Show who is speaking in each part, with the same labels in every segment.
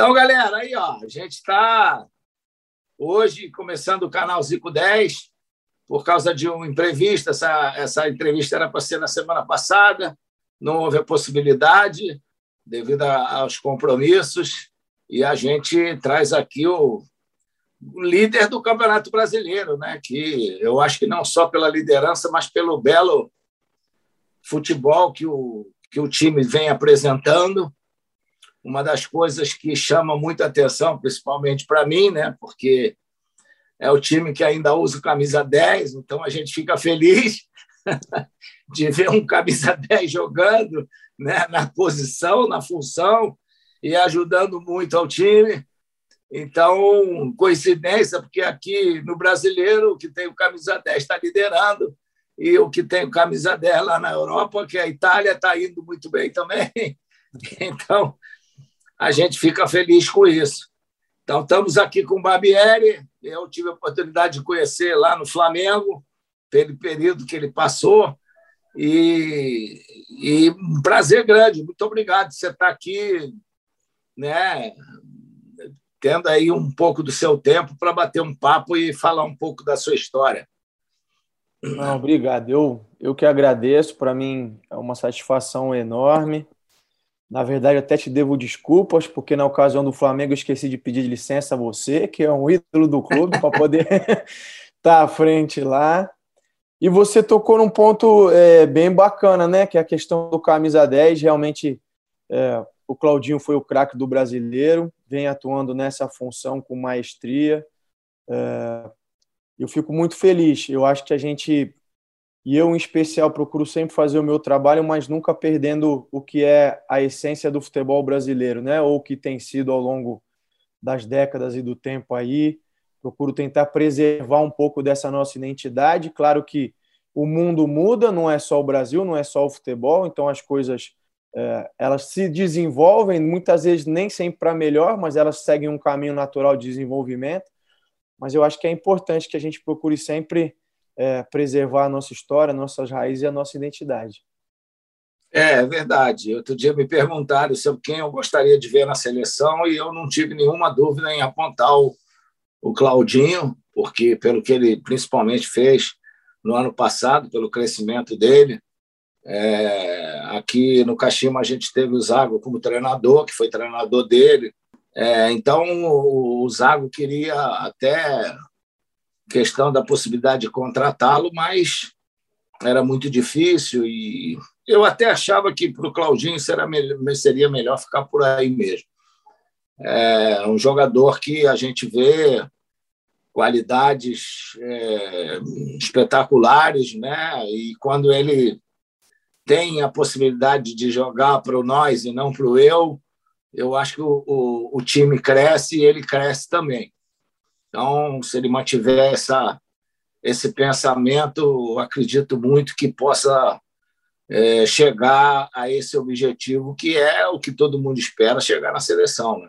Speaker 1: Então, galera, aí ó, a gente está hoje começando o canal Zico 10 por causa de um imprevisto. Essa, essa entrevista era para ser na semana passada, não houve a possibilidade devido aos compromissos e a gente traz aqui o, o líder do Campeonato Brasileiro, né? Que eu acho que não só pela liderança, mas pelo belo futebol que o que o time vem apresentando uma das coisas que chama muita atenção, principalmente para mim, né? porque é o time que ainda usa camisa 10, então a gente fica feliz de ver um camisa 10 jogando né? na posição, na função e ajudando muito ao time. Então, coincidência, porque aqui no brasileiro, o que tem o camisa 10 está liderando, e o que tem o camisa 10 lá na Europa, que é a Itália, está indo muito bem também. Então, a gente fica feliz com isso. Então, estamos aqui com o Barbieri. Eu tive a oportunidade de conhecer lá no Flamengo, pelo período que ele passou. E, e um prazer grande. Muito obrigado de você estar aqui, né, tendo aí um pouco do seu tempo para bater um papo e falar um pouco da sua história.
Speaker 2: Não, obrigado. Eu, eu que agradeço. Para mim é uma satisfação enorme. Na verdade, até te devo desculpas, porque na ocasião do Flamengo eu esqueci de pedir licença a você, que é um ídolo do clube, para poder estar tá à frente lá. E você tocou num ponto é, bem bacana, né? Que é a questão do camisa 10. Realmente, é, o Claudinho foi o craque do brasileiro, vem atuando nessa função com maestria. É, eu fico muito feliz. Eu acho que a gente e eu, em especial, procuro sempre fazer o meu trabalho, mas nunca perdendo o que é a essência do futebol brasileiro, né? Ou que tem sido ao longo das décadas e do tempo aí. Procuro tentar preservar um pouco dessa nossa identidade. Claro que o mundo muda, não é só o Brasil, não é só o futebol, então as coisas é, elas se desenvolvem, muitas vezes nem sempre para melhor, mas elas seguem um caminho natural de desenvolvimento. Mas eu acho que é importante que a gente procure sempre é, preservar a nossa história, nossas raízes e a nossa identidade.
Speaker 1: É, é verdade. Outro dia me perguntaram sobre quem eu gostaria de ver na seleção e eu não tive nenhuma dúvida em apontar o, o Claudinho, porque pelo que ele principalmente fez no ano passado, pelo crescimento dele. É, aqui no Caxima a gente teve o Zago como treinador, que foi treinador dele. É, então o, Zago queria até questão da possibilidade de contratá-lo, mas era muito difícil e eu até achava que para o Claudinho seria melhor ficar por aí mesmo. É um jogador que a gente vê qualidades é, espetaculares, né? E quando ele tem a possibilidade de jogar para o nós e não para o eu, eu acho que o, o, o time cresce e ele cresce também. Então, se ele mantiver essa, esse pensamento, acredito muito que possa é, chegar a esse objetivo, que é o que todo mundo espera, chegar na seleção. Né?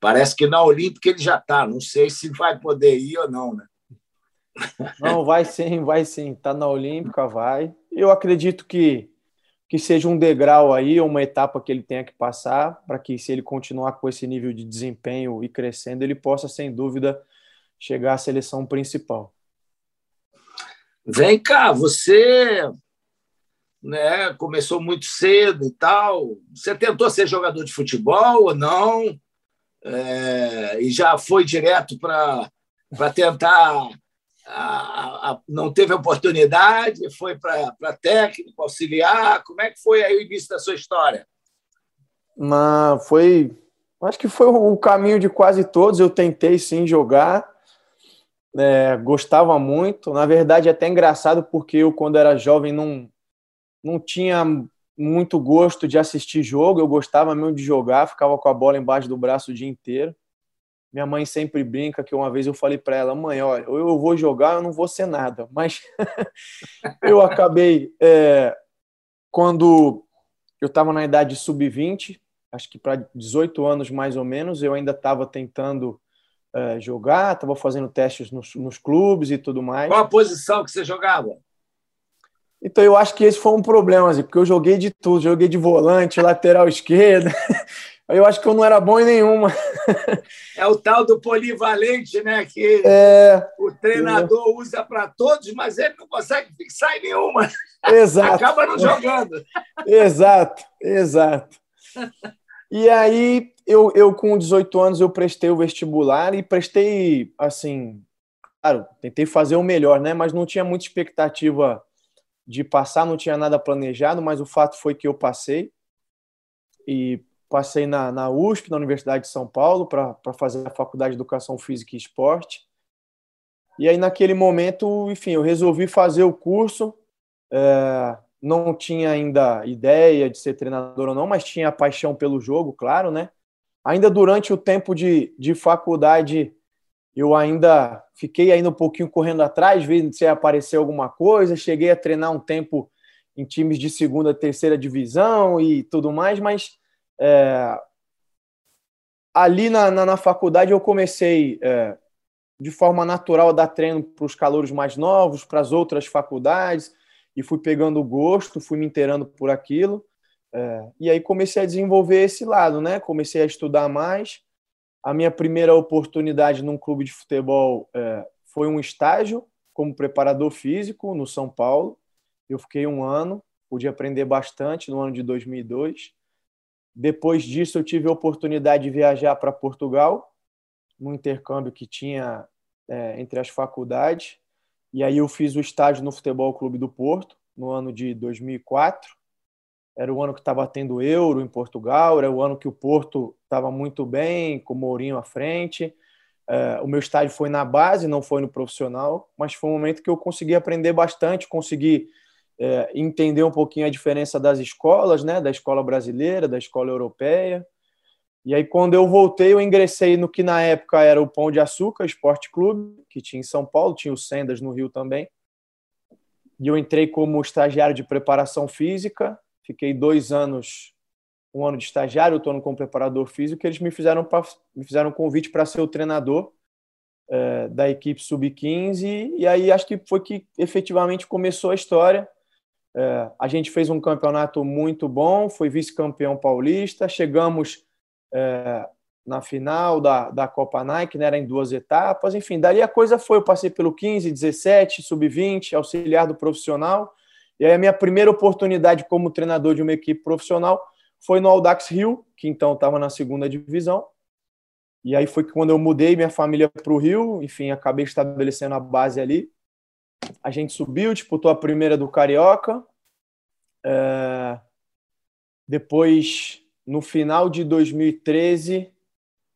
Speaker 1: Parece que na Olímpica ele já está, não sei se vai poder ir ou não. Né?
Speaker 2: Não, vai sim, vai sim. Está na Olímpica, vai. Eu acredito que, que seja um degrau aí, uma etapa que ele tenha que passar, para que, se ele continuar com esse nível de desempenho e crescendo, ele possa, sem dúvida, chegar à seleção principal.
Speaker 1: Vem cá, você né, começou muito cedo e tal. Você tentou ser jogador de futebol ou não? É, e já foi direto para tentar. A, a, não teve oportunidade, foi para técnico, auxiliar. Como é que foi aí o início da sua história?
Speaker 2: Mas foi. Acho que foi o caminho de quase todos. Eu tentei sim jogar, é, gostava muito. Na verdade, é até engraçado porque eu, quando era jovem, não, não tinha muito gosto de assistir jogo. Eu gostava mesmo de jogar, ficava com a bola embaixo do braço o dia inteiro. Minha mãe sempre brinca que uma vez eu falei para ela, mãe, olha, ou eu vou jogar, eu não vou ser nada. Mas eu acabei é, quando eu estava na idade sub-20, acho que para 18 anos mais ou menos, eu ainda estava tentando é, jogar, estava fazendo testes nos, nos, clubes e tudo mais.
Speaker 1: Qual a posição que você jogava?
Speaker 2: Então eu acho que esse foi um problema, assim, porque eu joguei de tudo, joguei de volante, lateral esquerda. Eu acho que eu não era bom em nenhuma.
Speaker 1: É o tal do polivalente, né? Que é, o treinador eu... usa para todos, mas ele não consegue fixar em nenhuma.
Speaker 2: Exato.
Speaker 1: Acaba não jogando.
Speaker 2: Exato, exato. E aí, eu, eu com 18 anos, eu prestei o vestibular e prestei, assim, claro, tentei fazer o melhor, né? Mas não tinha muita expectativa de passar, não tinha nada planejado, mas o fato foi que eu passei. E passei na, na USP, na Universidade de São Paulo, para fazer a Faculdade de Educação Física e Esporte. E aí, naquele momento, enfim, eu resolvi fazer o curso. É, não tinha ainda ideia de ser treinador ou não, mas tinha paixão pelo jogo, claro, né? Ainda durante o tempo de, de faculdade, eu ainda fiquei ainda um pouquinho correndo atrás, vendo se aparecer alguma coisa. Cheguei a treinar um tempo em times de segunda, terceira divisão e tudo mais, mas é, ali na, na, na, faculdade eu comecei é, de forma natural a dar treino para os calouros mais novos, para as outras faculdades, e fui pegando gosto, fui me inteirando por aquilo. É, e aí comecei a desenvolver esse lado, né? Comecei a estudar mais. A minha primeira oportunidade num clube de futebol é, foi um estágio como preparador físico no São Paulo. Eu fiquei um ano, pude aprender bastante no ano de 2002. Depois disso, eu tive a oportunidade de viajar para Portugal, num intercâmbio que tinha é, entre as faculdades. E aí eu fiz o estágio no Futebol Clube do Porto, no ano de 2004. Era o ano que estava tendo euro em Portugal, era o ano que o Porto estava muito bem, com o Mourinho à frente. É, o meu estágio foi na base, não foi no profissional, mas foi um momento que eu consegui aprender bastante, consegui é, entender um pouquinho a diferença das escolas, né, da escola brasileira, da escola europeia. E aí, quando eu voltei, eu ingressei no que na época era o Pão de Açúcar Esporte Clube, que tinha em São Paulo, tinha o Sendas no Rio também. E eu entrei como estagiário de preparação física, fiquei dois anos, um ano de estagiário, estou como preparador físico, e eles me fizeram, pra, me fizeram um convite para ser o treinador é, da equipe sub-15, e aí acho que foi que efetivamente começou a história. É, a gente fez um campeonato muito bom, foi vice-campeão paulista, chegamos é, na final da, da Copa Nike, né, era em duas etapas, enfim, dali a coisa foi, eu passei pelo 15, 17, sub-20, auxiliar do profissional, e aí a minha primeira oportunidade como treinador de uma equipe profissional foi no Audax Rio, que então estava na segunda divisão, e aí foi quando eu mudei minha família para o Rio, enfim, acabei estabelecendo a base ali, a gente subiu, disputou a primeira do Carioca. É... Depois, no final de 2013,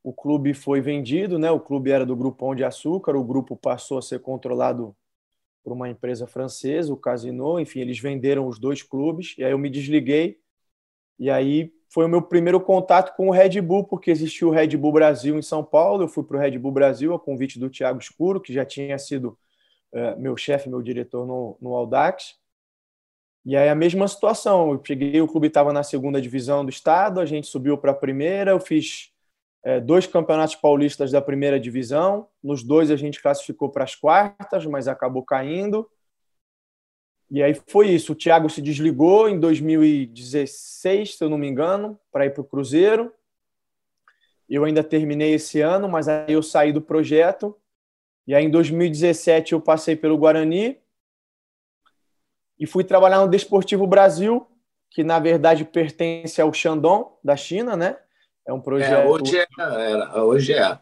Speaker 2: o clube foi vendido, né? O clube era do Grupo Pão de Açúcar, o grupo passou a ser controlado por uma empresa francesa, o Casino. Enfim, eles venderam os dois clubes e aí eu me desliguei. E aí foi o meu primeiro contato com o Red Bull, porque existiu o Red Bull Brasil em São Paulo. Eu fui para o Red Bull Brasil a convite do Thiago Escuro, que já tinha sido é, meu chefe, meu diretor no, no Audax. E aí a mesma situação, eu cheguei, o clube estava na segunda divisão do estado, a gente subiu para a primeira, eu fiz é, dois campeonatos paulistas da primeira divisão, nos dois a gente classificou para as quartas, mas acabou caindo. E aí foi isso, o Thiago se desligou em 2016, se eu não me engano, para ir para o Cruzeiro. Eu ainda terminei esse ano, mas aí eu saí do projeto. E aí, em 2017, eu passei pelo Guarani e fui trabalhar no Desportivo Brasil, que na verdade pertence ao Shandong, da China, né? É um projeto. É,
Speaker 1: hoje é. hoje é.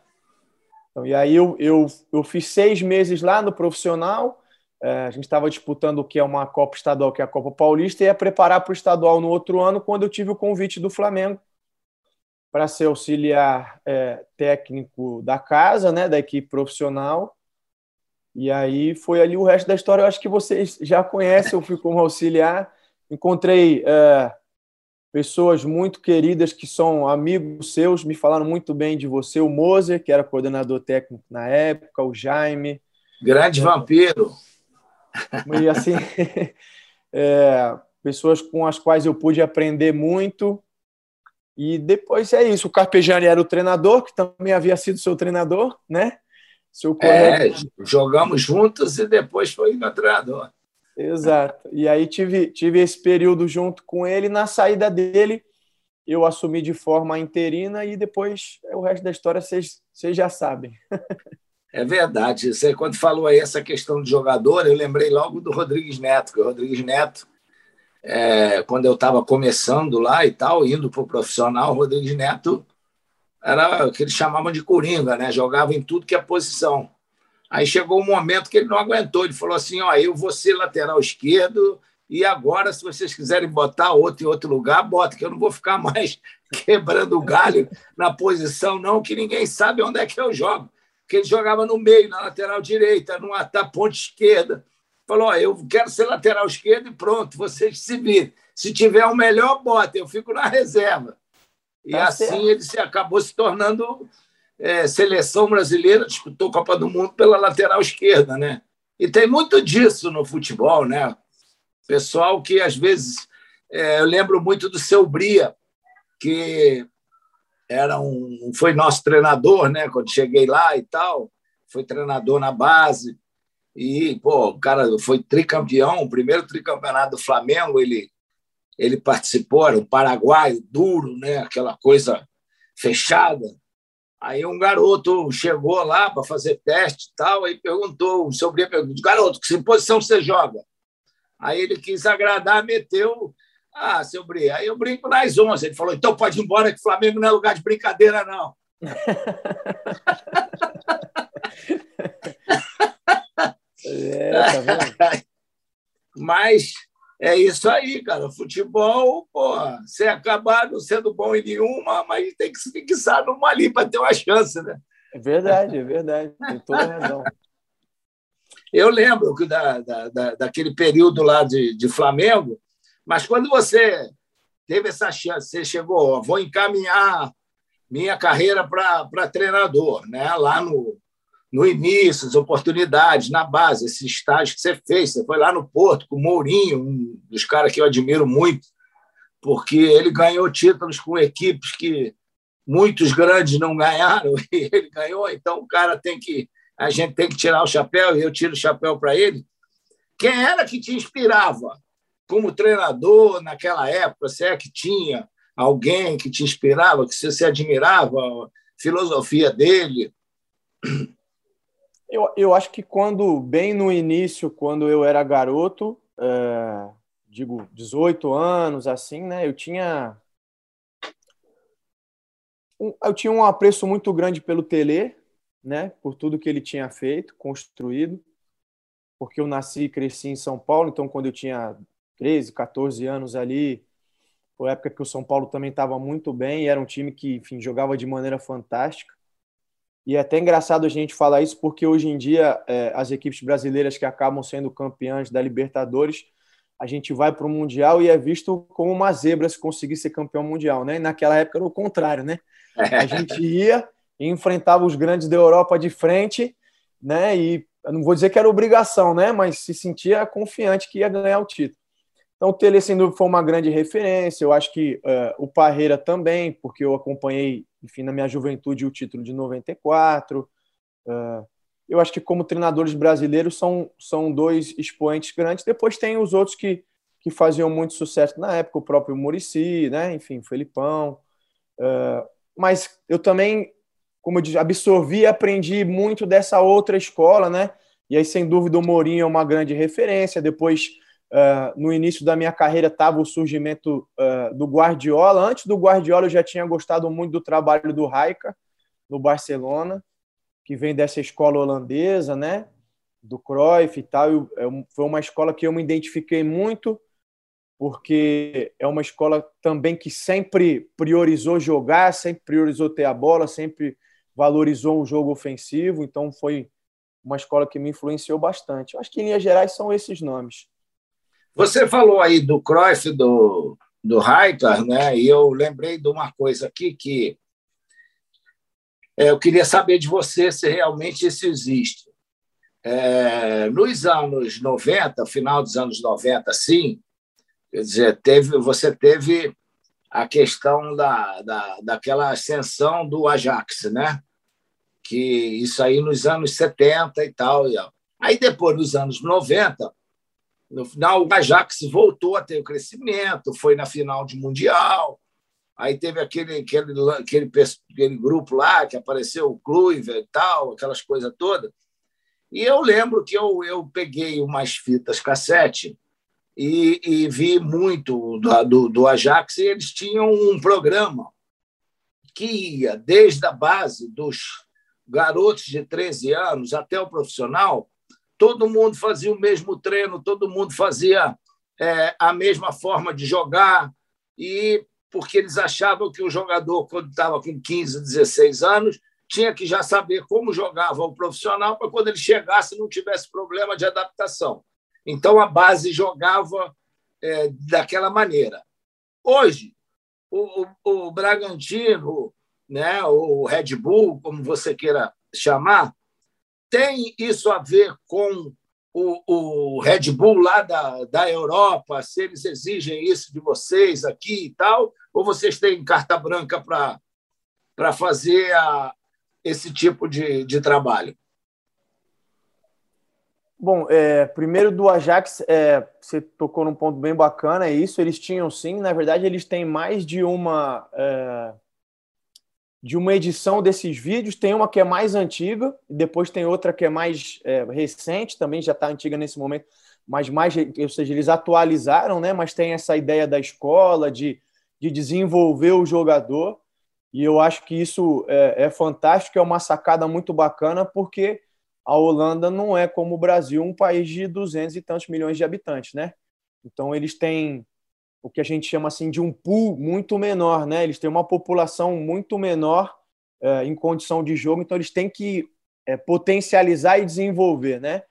Speaker 2: Então, e aí eu, eu, eu fiz seis meses lá no profissional. É, a gente estava disputando o que é uma Copa Estadual, que é a Copa Paulista, e ia preparar para o estadual no outro ano, quando eu tive o convite do Flamengo para ser auxiliar é, técnico da casa, né, da equipe profissional. E aí foi ali o resto da história. Eu acho que vocês já conhecem. Eu fui como auxiliar. Encontrei é, pessoas muito queridas que são amigos seus, me falaram muito bem de você. O Moser, que era coordenador técnico na época, o Jaime.
Speaker 1: Grande é, vampiro.
Speaker 2: E assim, é, pessoas com as quais eu pude aprender muito. E depois é isso. O Carpegiani era o treinador, que também havia sido seu treinador, né?
Speaker 1: É, jogamos juntos e depois foi meu treinador.
Speaker 2: Exato. E aí tive, tive esse período junto com ele. Na saída dele, eu assumi de forma interina e depois o resto da história vocês, vocês já sabem.
Speaker 1: É verdade. Você, quando falou aí essa questão de jogador, eu lembrei logo do Rodrigues Neto, que o Rodrigues Neto, é, quando eu estava começando lá e tal, indo para o profissional, o Rodrigues Neto era o que eles chamavam de coringa, né? jogava em tudo que é posição. Aí chegou um momento que ele não aguentou, ele falou assim: ó, eu vou ser lateral esquerdo, e agora, se vocês quiserem botar outro em outro lugar, bota, que eu não vou ficar mais quebrando o galho na posição, não, que ninguém sabe onde é que eu jogo. Porque ele jogava no meio, na lateral direita, no na ponta esquerda. Falou: eu quero ser lateral esquerdo e pronto, vocês se virem. Se tiver o melhor, bota, eu fico na reserva. E tá assim certo. ele se acabou se tornando é, seleção brasileira, disputou Copa do Mundo pela lateral esquerda, né? E tem muito disso no futebol, né? Pessoal que às vezes é, eu lembro muito do seu Bria, que era um foi nosso treinador, né? Quando cheguei lá e tal, foi treinador na base e pô, o cara foi tricampeão, o primeiro tricampeonato do Flamengo, ele ele participou, era um paraguaio duro, né? Aquela coisa fechada. Aí um garoto chegou lá para fazer teste e tal, aí perguntou, o seu Bria perguntou, garoto, que posição você joga? Aí ele quis agradar, meteu. Ah, seu Bri, aí eu brinco nas 11. Ele falou: então pode ir embora, que Flamengo não é lugar de brincadeira, não. é, tá Mas é isso aí, cara. Futebol, pô, você acabar não sendo bom em nenhuma, mas tem que se fixar numa ali para ter uma chance, né?
Speaker 2: É verdade, é verdade. Tem toda razão.
Speaker 1: Eu lembro da, da, da, daquele período lá de, de Flamengo, mas quando você teve essa chance, você chegou, vou encaminhar minha carreira para treinador, né? lá no, no início, as oportunidades, na base, esse estágio que você fez. Você foi lá no Porto com o Mourinho, um dos caras que eu admiro muito, porque ele ganhou títulos com equipes que muitos grandes não ganharam, e ele ganhou, então o cara tem que a gente tem que tirar o chapéu, e eu tiro o chapéu para ele. Quem era que te inspirava como treinador naquela época? Se é que tinha alguém que te inspirava, que você se admirava, a filosofia dele?
Speaker 2: Eu, eu acho que quando, bem no início, quando eu era garoto, é, digo, 18 anos, assim, né, eu tinha eu tinha um apreço muito grande pelo Tele, né, por tudo que ele tinha feito, construído, porque eu nasci e cresci em São Paulo, então quando eu tinha 13, 14 anos ali, foi a época que o São Paulo também estava muito bem, e era um time que, enfim, jogava de maneira fantástica. E é até engraçado a gente falar isso, porque hoje em dia é, as equipes brasileiras que acabam sendo campeãs da Libertadores, a gente vai para o Mundial e é visto como uma zebra se conseguir ser campeão mundial, né? E naquela época era o contrário, né? A gente ia e enfrentava os grandes da Europa de frente, né? E não vou dizer que era obrigação, né? Mas se sentia confiante que ia ganhar o título. Então, o Tele, sem dúvida, foi uma grande referência. Eu acho que uh, o Parreira também, porque eu acompanhei, enfim, na minha juventude, o título de 94. Uh, eu acho que, como treinadores brasileiros, são, são dois expoentes grandes. Depois tem os outros que, que faziam muito sucesso na época, o próprio Murici, né? enfim, o Felipão. Uh, mas eu também como eu disse, absorvi e aprendi muito dessa outra escola, né? E aí, sem dúvida, o Mourinho é uma grande referência. Depois, uh, no início da minha carreira, estava o surgimento uh, do Guardiola. Antes do Guardiola, eu já tinha gostado muito do trabalho do Raika, no Barcelona, que vem dessa escola holandesa, né? Do Cruyff e tal. Eu, eu, foi uma escola que eu me identifiquei muito, porque é uma escola também que sempre priorizou jogar, sempre priorizou ter a bola, sempre valorizou um jogo ofensivo, então foi uma escola que me influenciou bastante. Eu acho que, em linhas gerais, são esses nomes.
Speaker 1: Você falou aí do Cruyff, do, do Reiter, né? e eu lembrei de uma coisa aqui que é, eu queria saber de você se realmente isso existe. É, nos anos 90, final dos anos 90, sim, quer dizer, teve, você teve a questão da, da, daquela ascensão do Ajax, né? que isso aí nos anos 70 e tal. Aí depois, nos anos 90, no final, o Ajax voltou a ter o crescimento, foi na final de Mundial, Aí teve aquele, aquele, aquele, aquele grupo lá que apareceu, o Kluiver e tal, aquelas coisas todas. E eu lembro que eu, eu peguei umas fitas cassete e, e vi muito do, do, do Ajax e eles tinham um programa que ia desde a base dos garotos de 13 anos até o profissional, todo mundo fazia o mesmo treino, todo mundo fazia é, a mesma forma de jogar, e porque eles achavam que o jogador, quando estava com 15, 16 anos, tinha que já saber como jogava o profissional para quando ele chegasse não tivesse problema de adaptação. Então a base jogava é, daquela maneira. Hoje, o, o, o Bragantino, né, o Red Bull, como você queira chamar, tem isso a ver com o, o Red Bull lá da, da Europa, se eles exigem isso de vocês aqui e tal, ou vocês têm carta branca para fazer a, esse tipo de, de trabalho?
Speaker 2: Bom, é, primeiro do Ajax, é, você tocou num ponto bem bacana, é isso, eles tinham sim, na verdade eles têm mais de uma é, de uma edição desses vídeos, tem uma que é mais antiga, e depois tem outra que é mais é, recente, também já está antiga nesse momento, mas mais, ou seja, eles atualizaram, né? Mas tem essa ideia da escola, de, de desenvolver o jogador, e eu acho que isso é, é fantástico, é uma sacada muito bacana, porque a Holanda não é como o Brasil, um país de 200 e tantos milhões de habitantes, né? Então eles têm o que a gente chama assim de um pool muito menor, né? Eles têm uma população muito menor é, em condição de jogo, então eles têm que é, potencializar e desenvolver, né?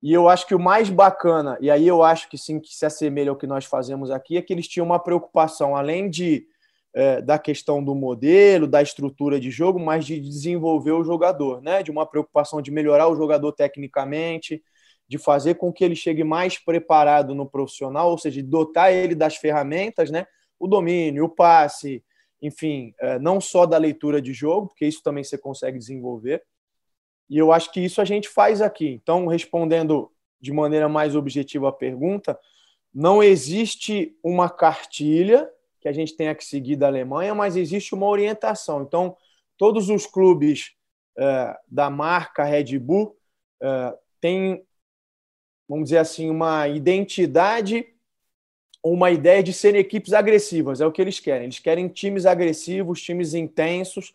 Speaker 2: E eu acho que o mais bacana, e aí eu acho que sim, que se assemelha ao que nós fazemos aqui, é que eles tinham uma preocupação, além de é, da questão do modelo, da estrutura de jogo, mas de desenvolver o jogador, né? De uma preocupação de melhorar o jogador tecnicamente, de fazer com que ele chegue mais preparado no profissional, ou seja, de dotar ele das ferramentas, né? O domínio, o passe, enfim, é, não só da leitura de jogo, porque isso também você consegue desenvolver. E eu acho que isso a gente faz aqui. Então, respondendo de maneira mais objetiva a pergunta, não existe uma cartilha que a gente tenha que seguir da Alemanha, mas existe uma orientação. Então, todos os clubes é, da marca Red Bull é, têm, vamos dizer assim, uma identidade, uma ideia de serem equipes agressivas, é o que eles querem. Eles querem times agressivos, times intensos,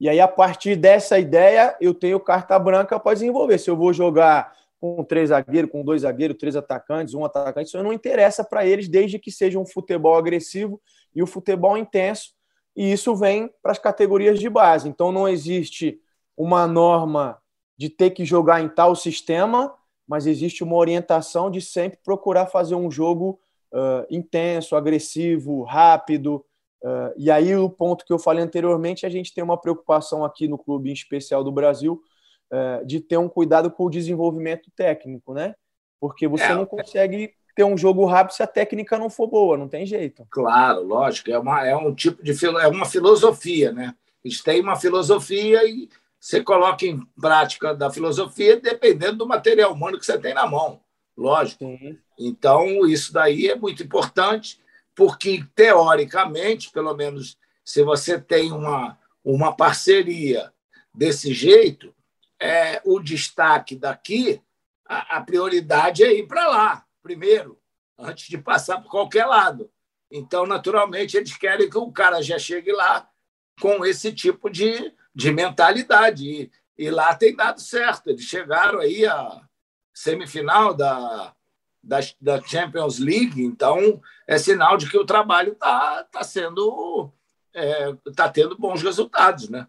Speaker 2: e aí, a partir dessa ideia, eu tenho carta branca para desenvolver. Se eu vou jogar com três zagueiros, com dois zagueiros, três atacantes, um atacante, isso não interessa para eles, desde que seja um futebol agressivo e o futebol intenso, e isso vem para as categorias de base. Então não existe uma norma de ter que jogar em tal sistema, mas existe uma orientação de sempre procurar fazer um jogo uh, intenso, agressivo, rápido. Uh, e aí o ponto que eu falei anteriormente, a gente tem uma preocupação aqui no clube em especial do Brasil uh, de ter um cuidado com o desenvolvimento técnico, né? Porque você é, não consegue ter um jogo rápido se a técnica não for boa, não tem jeito.
Speaker 1: Claro, lógico, é, uma, é um tipo de é uma filosofia, né? Eles têm uma filosofia e você coloca em prática da filosofia dependendo do material humano que você tem na mão, lógico. Sim. Então, isso daí é muito importante, porque, teoricamente, pelo menos se você tem uma, uma parceria desse jeito, é, o destaque daqui, a, a prioridade é ir para lá primeiro, antes de passar por qualquer lado. Então, naturalmente, eles querem que o cara já chegue lá com esse tipo de, de mentalidade. E, e lá tem dado certo. Eles chegaram aí à semifinal da, da, da Champions League, então é sinal de que o trabalho está tá sendo. está é, tá tendo bons resultados, né?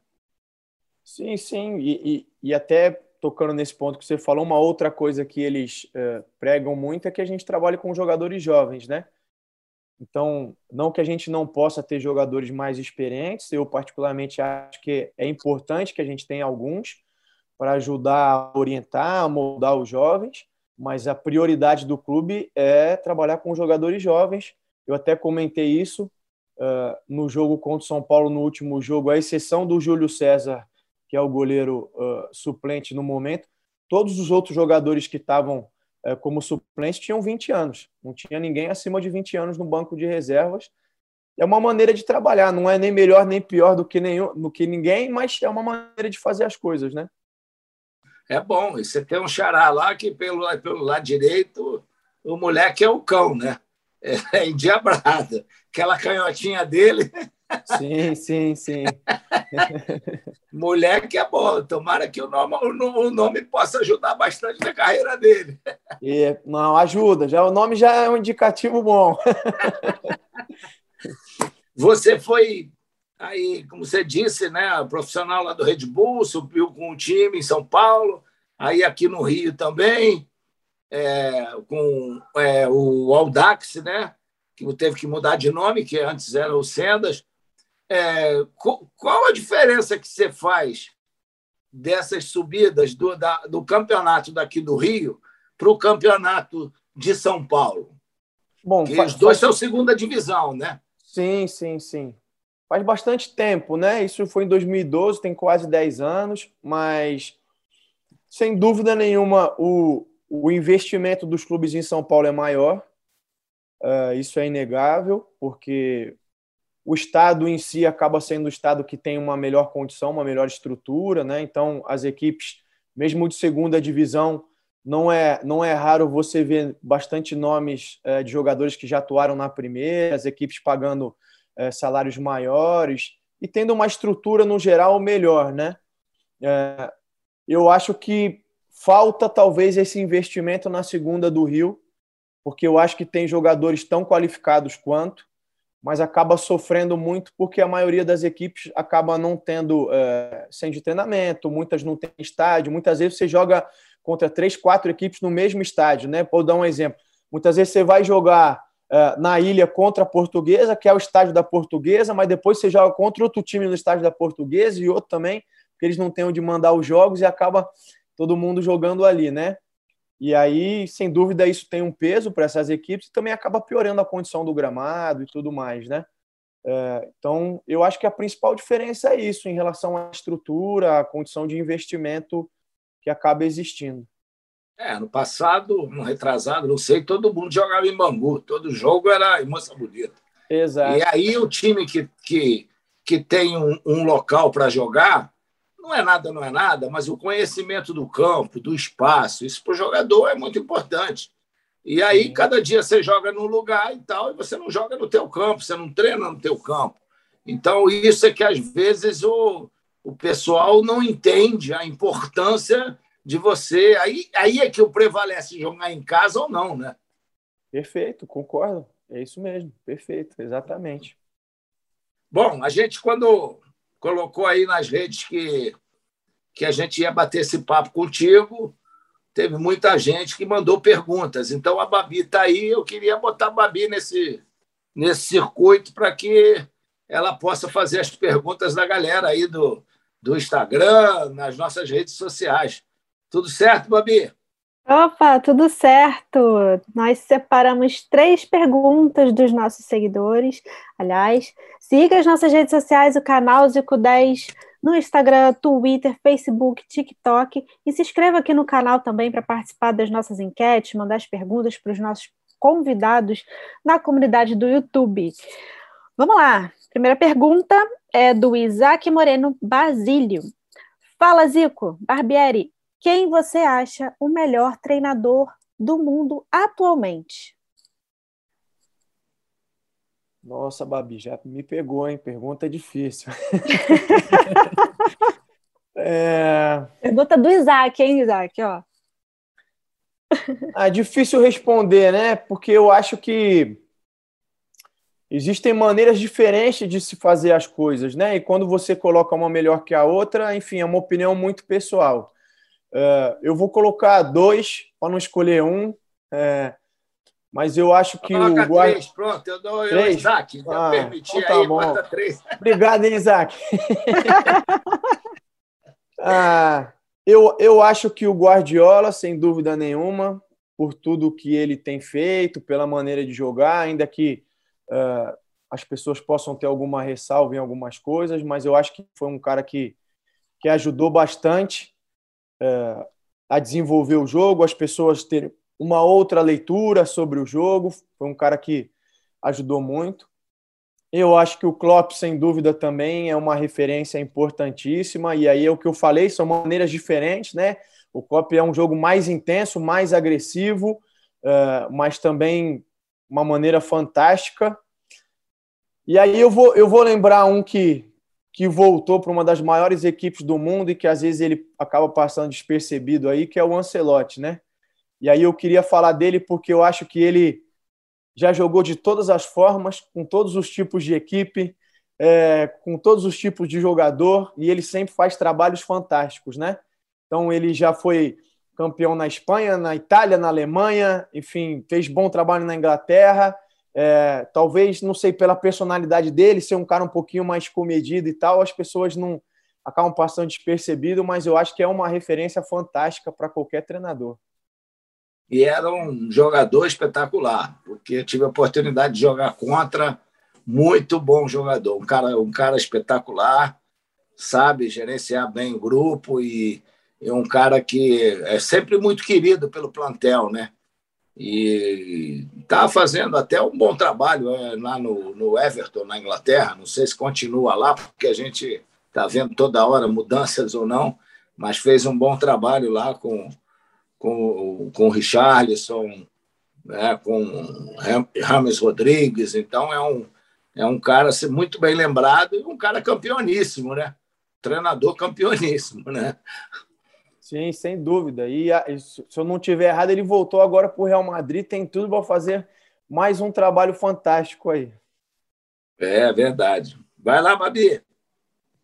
Speaker 2: Sim, sim. E, e, e até tocando nesse ponto que você falou, uma outra coisa que eles uh, pregam muito é que a gente trabalha com jogadores jovens, né? Então, não que a gente não possa ter jogadores mais experientes, eu particularmente acho que é importante que a gente tenha alguns para ajudar a orientar, a moldar os jovens, mas a prioridade do clube é trabalhar com jogadores jovens. Eu até comentei isso uh, no jogo contra o São Paulo, no último jogo, à exceção do Júlio César, que é o goleiro uh, suplente no momento, todos os outros jogadores que estavam como suplentes tinham 20 anos. Não tinha ninguém acima de 20 anos no banco de reservas. é uma maneira de trabalhar, não é nem melhor nem pior do que, nenhum, do que ninguém, mas é uma maneira de fazer as coisas, né?
Speaker 1: É bom, e você tem um xará lá que pelo, pelo lado direito o moleque é o cão, né? É, é endiabrada. Aquela canhotinha dele.
Speaker 2: Sim, sim, sim.
Speaker 1: moleque é bom. Tomara que o nome, o nome possa ajudar bastante na carreira dele.
Speaker 2: E, não, ajuda. Já, o nome já é um indicativo bom.
Speaker 1: Você foi aí, como você disse, né, profissional lá do Red Bull, subiu com um time em São Paulo, aí aqui no Rio também, é, com é, o Audax, né, que teve que mudar de nome, que antes era o Sendas. É, qual a diferença que você faz dessas subidas do, da, do campeonato daqui do Rio para o campeonato de São Paulo? Bom, que faz, os dois faz... são segunda divisão, né?
Speaker 2: Sim, sim, sim. Faz bastante tempo, né? Isso foi em 2012, tem quase 10 anos, mas sem dúvida nenhuma o, o investimento dos clubes em São Paulo é maior. Uh, isso é inegável, porque o estado em si acaba sendo o estado que tem uma melhor condição, uma melhor estrutura, né? Então, as equipes, mesmo de segunda divisão, não é, não é raro você ver bastante nomes é, de jogadores que já atuaram na primeira, as equipes pagando é, salários maiores e tendo uma estrutura, no geral, melhor. Né? É, eu acho que falta talvez esse investimento na segunda do Rio, porque eu acho que tem jogadores tão qualificados quanto, mas acaba sofrendo muito porque a maioria das equipes acaba não tendo é, centro de treinamento, muitas não têm estádio, muitas vezes você joga contra três, quatro equipes no mesmo estádio, né? Vou dar um exemplo. Muitas vezes você vai jogar uh, na ilha contra a Portuguesa, que é o estádio da Portuguesa, mas depois você joga contra outro time no estádio da Portuguesa e outro também, porque eles não têm onde mandar os jogos e acaba todo mundo jogando ali, né? E aí, sem dúvida, isso tem um peso para essas equipes e também acaba piorando a condição do gramado e tudo mais, né? É, então, eu acho que a principal diferença é isso em relação à estrutura, à condição de investimento que acaba existindo.
Speaker 1: É, no passado, no retrasado, não sei, todo mundo jogava em Bangu, todo jogo era em Moça Bonita.
Speaker 2: Exato.
Speaker 1: E aí o time que, que, que tem um, um local para jogar, não é nada, não é nada, mas o conhecimento do campo, do espaço, isso para o jogador é muito importante. E aí, cada dia você joga num lugar e tal, e você não joga no teu campo, você não treina no teu campo. Então, isso é que às vezes o, o pessoal não entende a importância de você. Aí, aí é que o prevalece jogar em casa ou não, né?
Speaker 2: Perfeito, concordo. É isso mesmo, perfeito, exatamente.
Speaker 1: Bom, a gente, quando colocou aí nas redes que, que a gente ia bater esse papo contigo, teve muita gente que mandou perguntas. Então, a Babi está aí, eu queria botar a Babi nesse, nesse circuito para que ela possa fazer as perguntas da galera aí do, do Instagram, nas nossas redes sociais. Tudo certo, Babi?
Speaker 3: Opa, tudo certo. Nós separamos três perguntas dos nossos seguidores. Aliás, siga as nossas redes sociais, o canal Zico 10 no Instagram, Twitter, Facebook, TikTok e se inscreva aqui no canal também para participar das nossas enquetes, mandar as perguntas para os nossos convidados na comunidade do YouTube. Vamos lá. Primeira pergunta é do Isaac Moreno Basílio. Fala, Zico. Barbieri, quem você acha o melhor treinador do mundo atualmente?
Speaker 2: Nossa, Babi, já me pegou, hein? Pergunta difícil.
Speaker 3: é... Pergunta do Isaac, hein, Isaac? Ó.
Speaker 2: Ah, difícil responder, né? Porque eu acho que existem maneiras diferentes de se fazer as coisas, né? E quando você coloca uma melhor que a outra, enfim, é uma opinião muito pessoal. Uh, eu vou colocar dois para não escolher um, é, mas eu acho que
Speaker 1: Coloca o guarda... três, pronto, eu dou três? eu, Isaac, ah, permitir então tá aí, bom. três.
Speaker 2: Obrigado, hein, Isaac. ah, eu, eu acho que o Guardiola, sem dúvida nenhuma, por tudo que ele tem feito, pela maneira de jogar, ainda que uh, as pessoas possam ter alguma ressalva em algumas coisas, mas eu acho que foi um cara que, que ajudou bastante uh, a desenvolver o jogo, as pessoas terem uma outra leitura sobre o jogo. Foi um cara que ajudou muito. Eu acho que o Klopp, sem dúvida, também é uma referência importantíssima. E aí é o que eu falei, são maneiras diferentes, né? O Klopp é um jogo mais intenso, mais agressivo, eh, mas também uma maneira fantástica. E aí eu vou, eu vou lembrar um que, que voltou para uma das maiores equipes do mundo e que às vezes ele acaba passando despercebido aí, que é o Ancelotti, né? E aí eu queria falar dele porque eu acho que ele já jogou de todas as formas, com todos os tipos de equipe, é, com todos os tipos de jogador, e ele sempre faz trabalhos fantásticos, né? Então, ele já foi campeão na Espanha, na Itália, na Alemanha, enfim, fez bom trabalho na Inglaterra. É, talvez, não sei, pela personalidade dele, ser um cara um pouquinho mais comedido e tal, as pessoas não acabam passando despercebido, mas eu acho que é uma referência fantástica para qualquer treinador
Speaker 1: e era um jogador espetacular, porque eu tive a oportunidade de jogar contra muito bom jogador, um cara, um cara espetacular, sabe gerenciar bem o grupo e, e um cara que é sempre muito querido pelo plantel, né? E está fazendo até um bom trabalho é, lá no, no Everton, na Inglaterra. Não sei se continua lá, porque a gente está vendo toda hora mudanças ou não, mas fez um bom trabalho lá com, com, com o Richarlison, né, com Rames Rodrigues. Então, é um, é um cara muito bem lembrado e um cara campeoníssimo, né? Treinador campeoníssimo, né?
Speaker 2: Sim, sem dúvida. E se eu não tiver errado, ele voltou agora para o Real Madrid, tem tudo para fazer mais um trabalho fantástico aí.
Speaker 1: É verdade. Vai lá, Babi.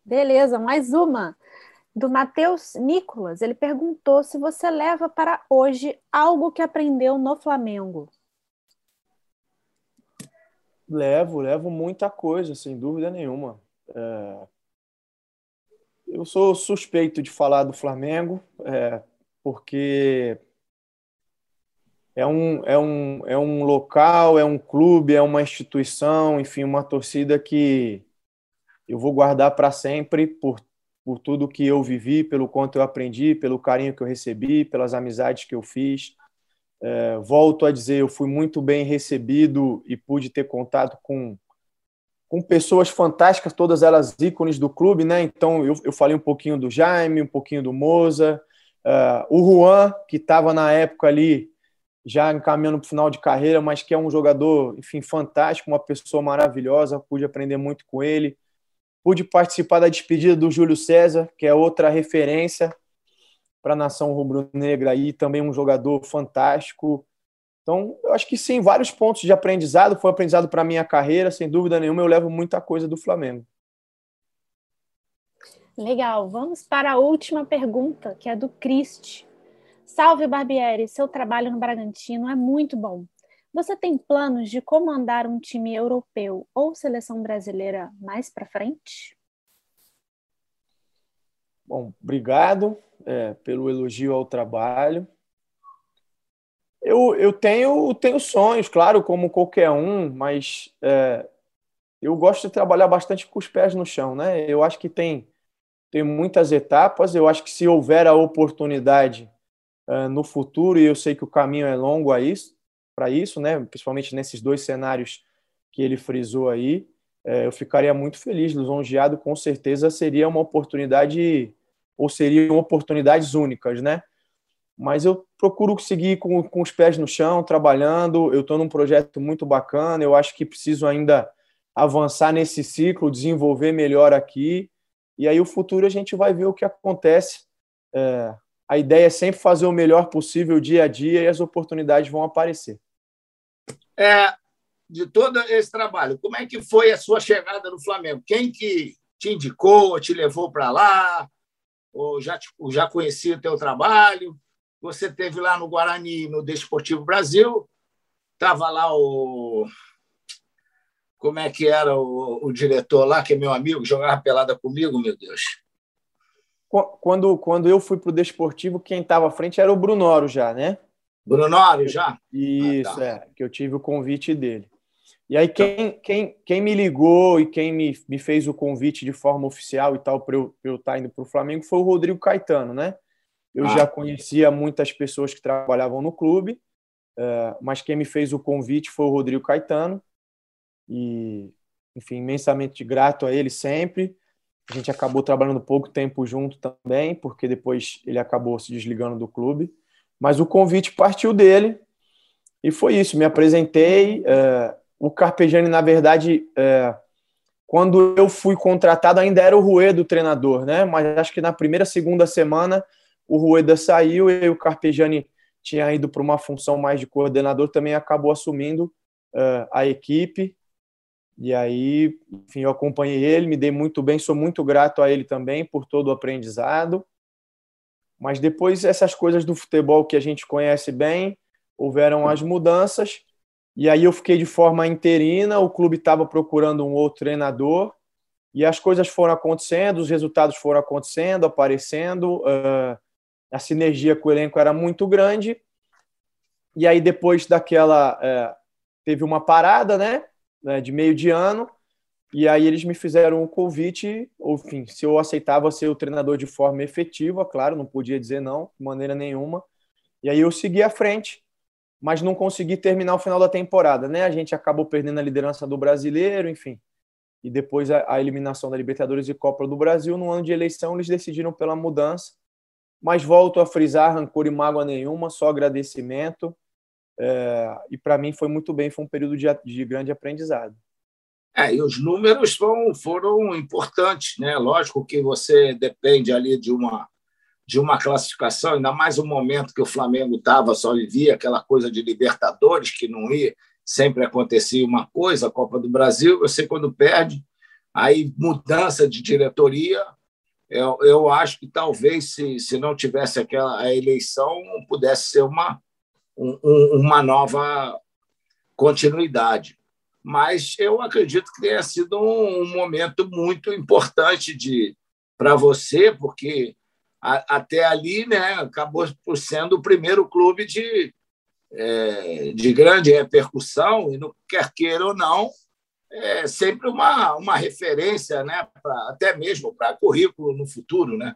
Speaker 3: Beleza, mais uma do Matheus Nicolas. Ele perguntou se você leva para hoje algo que aprendeu no Flamengo.
Speaker 2: Levo, levo muita coisa, sem dúvida nenhuma. É... Eu sou suspeito de falar do Flamengo, é... porque é um, é, um, é um local, é um clube, é uma instituição, enfim, uma torcida que eu vou guardar para sempre por por tudo que eu vivi, pelo quanto eu aprendi, pelo carinho que eu recebi, pelas amizades que eu fiz. É, volto a dizer, eu fui muito bem recebido e pude ter contato com, com pessoas fantásticas, todas elas ícones do clube, né? Então eu, eu falei um pouquinho do Jaime, um pouquinho do Moza, uh, o Juan, que estava na época ali já encaminhando para o final de carreira, mas que é um jogador, enfim, fantástico, uma pessoa maravilhosa, pude aprender muito com ele. Pude participar da despedida do Júlio César, que é outra referência para a nação rubro-negra e também um jogador fantástico. Então, eu acho que sim, vários pontos de aprendizado. Foi aprendizado para a minha carreira, sem dúvida nenhuma, eu levo muita coisa do Flamengo.
Speaker 3: Legal, vamos para a última pergunta, que é do Christ. Salve Barbieri, seu trabalho no Bragantino é muito bom. Você tem planos de comandar um time europeu ou seleção brasileira mais para frente?
Speaker 2: Bom, obrigado é, pelo elogio ao trabalho. Eu, eu tenho, tenho sonhos, claro, como qualquer um, mas é, eu gosto de trabalhar bastante com os pés no chão, né? Eu acho que tem, tem muitas etapas. Eu acho que se houver a oportunidade é, no futuro, e eu sei que o caminho é longo a isso, para isso, né? principalmente nesses dois cenários que ele frisou aí, é, eu ficaria muito feliz, lisonjeado, com certeza seria uma oportunidade, ou seriam oportunidades únicas, né? Mas eu procuro seguir com, com os pés no chão, trabalhando, eu estou num projeto muito bacana, eu acho que preciso ainda avançar nesse ciclo, desenvolver melhor aqui, e aí o futuro a gente vai ver o que acontece. É, a ideia é sempre fazer o melhor possível dia a dia e as oportunidades vão aparecer
Speaker 1: é, de todo esse trabalho, como é que foi a sua chegada no Flamengo? Quem que te indicou, te levou para lá? Ou já, ou já conhecia o teu trabalho? Você teve lá no Guarani, no Desportivo Brasil, estava lá o... Como é que era o, o diretor lá, que é meu amigo, jogava pelada comigo, meu Deus?
Speaker 2: Quando, quando eu fui para o Desportivo, quem estava à frente era o Brunoro já, né?
Speaker 1: Brunório já?
Speaker 2: Isso, ah, tá. é, que eu tive o convite dele. E aí, quem, quem, quem me ligou e quem me, me fez o convite de forma oficial e tal para eu, eu estar tá indo para o Flamengo foi o Rodrigo Caetano, né? Eu ah. já conhecia muitas pessoas que trabalhavam no clube, uh, mas quem me fez o convite foi o Rodrigo Caetano. E enfim, imensamente grato a ele sempre. A gente acabou trabalhando pouco tempo junto também, porque depois ele acabou se desligando do clube. Mas o convite partiu dele e foi isso. Me apresentei. É, o Carpegiani, na verdade, é, quando eu fui contratado, ainda era o Rueda do treinador, né? Mas acho que na primeira, segunda semana, o Rueda saiu e o Carpegiani tinha ido para uma função mais de coordenador, também acabou assumindo uh, a equipe. E aí, enfim, eu acompanhei ele, me dei muito bem, sou muito grato a ele também por todo o aprendizado. Mas depois, essas coisas do futebol que a gente conhece bem, houveram as mudanças. E aí eu fiquei de forma interina, o clube estava procurando um outro treinador. E as coisas foram acontecendo, os resultados foram acontecendo, aparecendo. Uh, a sinergia com o elenco era muito grande. E aí, depois daquela. É, teve uma parada, né? né? De meio de ano. E aí, eles me fizeram um convite, ou, enfim, se eu aceitava ser o treinador de forma efetiva, claro, não podia dizer não, de maneira nenhuma. E aí, eu segui à frente, mas não consegui terminar o final da temporada, né? A gente acabou perdendo a liderança do brasileiro, enfim. E depois a, a eliminação da Libertadores e Copa do Brasil, no ano de eleição, eles decidiram pela mudança mas volto a frisar, rancor e mágoa nenhuma, só agradecimento. É, e para mim foi muito bem, foi um período de, de grande aprendizado.
Speaker 1: É, e os números foram, foram importantes, né? Lógico que você depende ali de uma de uma classificação, ainda mais o momento que o Flamengo estava, só vivia aquela coisa de Libertadores, que não ia, sempre acontecia uma coisa, a Copa do Brasil, você quando perde, aí mudança de diretoria, eu, eu acho que talvez, se, se não tivesse aquela a eleição, pudesse ser uma, um, uma nova continuidade. Mas eu acredito que tenha sido um, um momento muito importante de para você, porque a, até ali né, acabou por sendo o primeiro clube de, é, de grande repercussão, e não quer queira ou não, é sempre uma, uma referência, né, pra, até mesmo para currículo no futuro, né?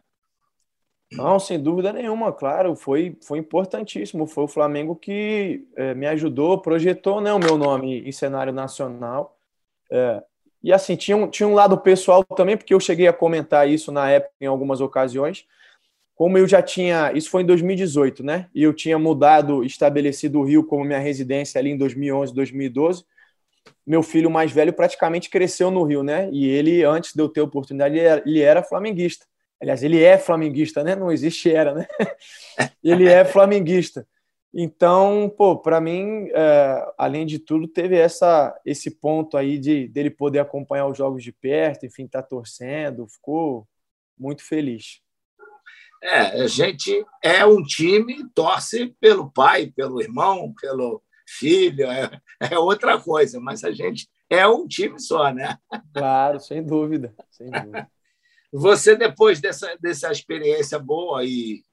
Speaker 2: Não, sem dúvida nenhuma, claro, foi, foi importantíssimo. Foi o Flamengo que é, me ajudou, projetou né, o meu nome em cenário nacional. É, e assim, tinha um, tinha um lado pessoal também, porque eu cheguei a comentar isso na época em algumas ocasiões. Como eu já tinha, isso foi em 2018, né? E eu tinha mudado, estabelecido o Rio como minha residência ali em 2011, 2012 meu filho mais velho praticamente cresceu no Rio, né? E ele, antes de eu ter oportunidade, ele era, ele era flamenguista. Aliás, ele é flamenguista, né? Não existe era, né? ele é flamenguista. Então, pô, para mim, é, além de tudo, teve essa, esse ponto aí de dele poder acompanhar os jogos de perto, enfim, tá torcendo, ficou muito feliz.
Speaker 1: É, a gente é um time, torce pelo pai, pelo irmão, pelo, filho, é, é outra coisa, mas a gente é um time só, né?
Speaker 2: Claro, sem dúvida. Sem dúvida.
Speaker 1: Você, depois dessa, dessa experiência boa e,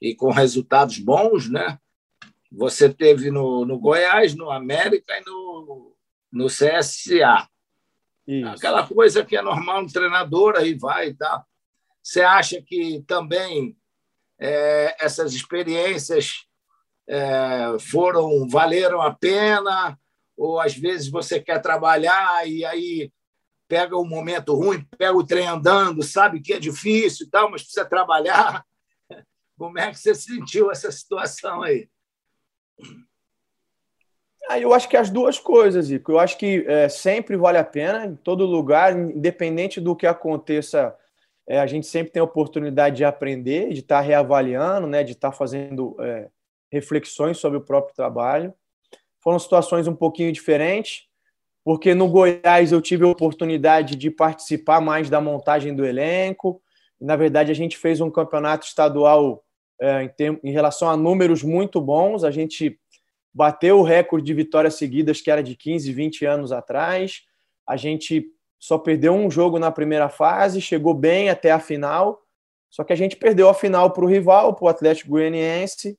Speaker 1: e com resultados bons, né? Você teve no, no Goiás, no América e no, no CSA. Isso. Aquela coisa que é normal no treinador, aí vai e tá. Você acha que também é, essas experiências é, foram valeram a pena ou às vezes você quer trabalhar e aí pega um momento ruim, pega o trem andando, sabe que é difícil e tal, mas precisa trabalhar. Como é que você sentiu essa situação aí?
Speaker 2: Ah, eu acho que as duas coisas, Zico. Eu acho que é, sempre vale a pena, em todo lugar, independente do que aconteça, é, a gente sempre tem a oportunidade de aprender, de estar tá reavaliando, né, de estar tá fazendo é, reflexões sobre o próprio trabalho. Foram situações um pouquinho diferentes, porque no Goiás eu tive a oportunidade de participar mais da montagem do elenco. Na verdade, a gente fez um campeonato estadual é, em, term... em relação a números muito bons. A gente bateu o recorde de vitórias seguidas, que era de 15, 20 anos atrás. A gente só perdeu um jogo na primeira fase, chegou bem até a final. Só que a gente perdeu a final para o rival, para o Atlético Goianiense.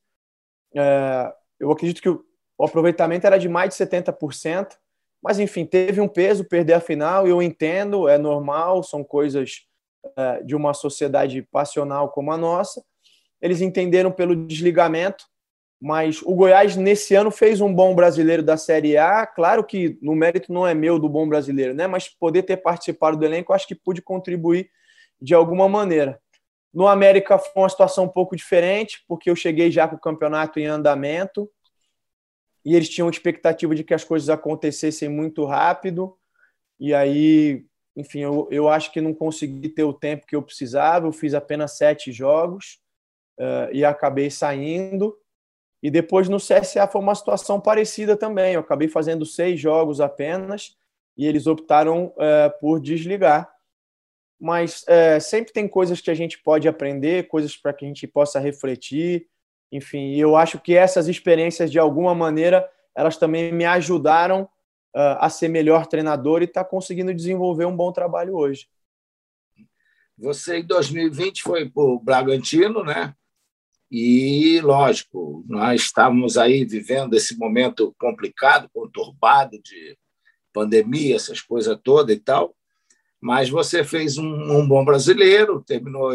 Speaker 2: É, eu acredito que o, o aproveitamento era de mais de 70%, mas enfim, teve um peso perder a final, eu entendo, é normal, são coisas é, de uma sociedade passional como a nossa. Eles entenderam pelo desligamento, mas o Goiás nesse ano fez um bom brasileiro da Série A. Claro que no mérito não é meu do bom brasileiro, né? Mas poder ter participado do elenco, acho que pude contribuir de alguma maneira. No América foi uma situação um pouco diferente, porque eu cheguei já com o campeonato em andamento e eles tinham expectativa de que as coisas acontecessem muito rápido. E aí, enfim, eu, eu acho que não consegui ter o tempo que eu precisava. Eu fiz apenas sete jogos uh, e acabei saindo. E depois no CSA foi uma situação parecida também. Eu acabei fazendo seis jogos apenas e eles optaram é, por desligar. Mas é, sempre tem coisas que a gente pode aprender, coisas para que a gente possa refletir. Enfim, eu acho que essas experiências, de alguma maneira, elas também me ajudaram uh, a ser melhor treinador e estar tá conseguindo desenvolver um bom trabalho hoje.
Speaker 1: Você, em 2020, foi para o Bragantino, né? E, lógico, nós estávamos aí vivendo esse momento complicado, conturbado de pandemia, essas coisas todas e tal, mas você fez um, um bom brasileiro, terminou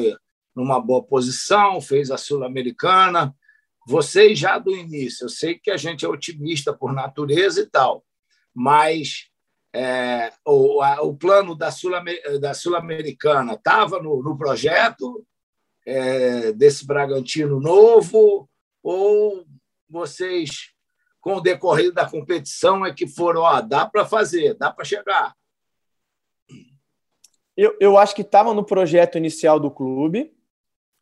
Speaker 1: numa boa posição, fez a Sul-Americana. Você já do início, eu sei que a gente é otimista por natureza e tal, mas é, o, a, o plano da Sul-Americana Sul estava no, no projeto é, desse Bragantino novo ou vocês, com o decorrer da competição, é que foram, ó, dá para fazer, dá para chegar?
Speaker 2: Eu, eu acho que estava no projeto inicial do clube,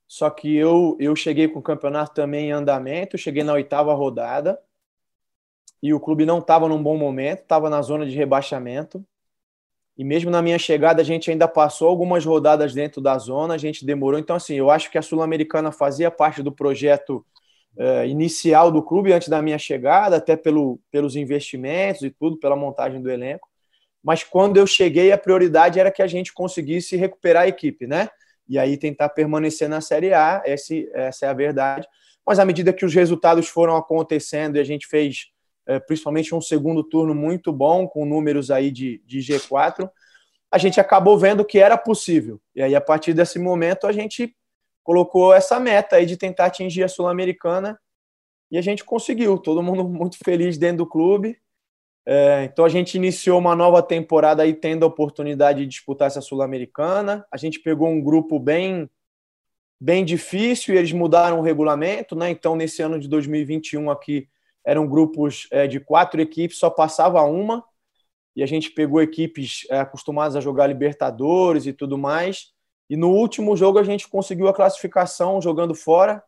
Speaker 2: só que eu, eu cheguei com o campeonato também em andamento, cheguei na oitava rodada e o clube não estava num bom momento, estava na zona de rebaixamento. E mesmo na minha chegada, a gente ainda passou algumas rodadas dentro da zona, a gente demorou. Então, assim, eu acho que a Sul-Americana fazia parte do projeto eh, inicial do clube antes da minha chegada, até pelo, pelos investimentos e tudo, pela montagem do elenco. Mas quando eu cheguei, a prioridade era que a gente conseguisse recuperar a equipe, né? E aí tentar permanecer na Série A, esse, essa é a verdade. Mas à medida que os resultados foram acontecendo e a gente fez é, principalmente um segundo turno muito bom, com números aí de, de G4, a gente acabou vendo que era possível. E aí, a partir desse momento, a gente colocou essa meta aí de tentar atingir a Sul-Americana e a gente conseguiu. Todo mundo muito feliz dentro do clube. É, então, a gente iniciou uma nova temporada aí tendo a oportunidade de disputar essa Sul-Americana. A gente pegou um grupo bem bem difícil e eles mudaram o regulamento, né? Então, nesse ano de 2021 aqui, eram grupos é, de quatro equipes, só passava uma, e a gente pegou equipes é, acostumadas a jogar Libertadores e tudo mais. E no último jogo a gente conseguiu a classificação jogando fora,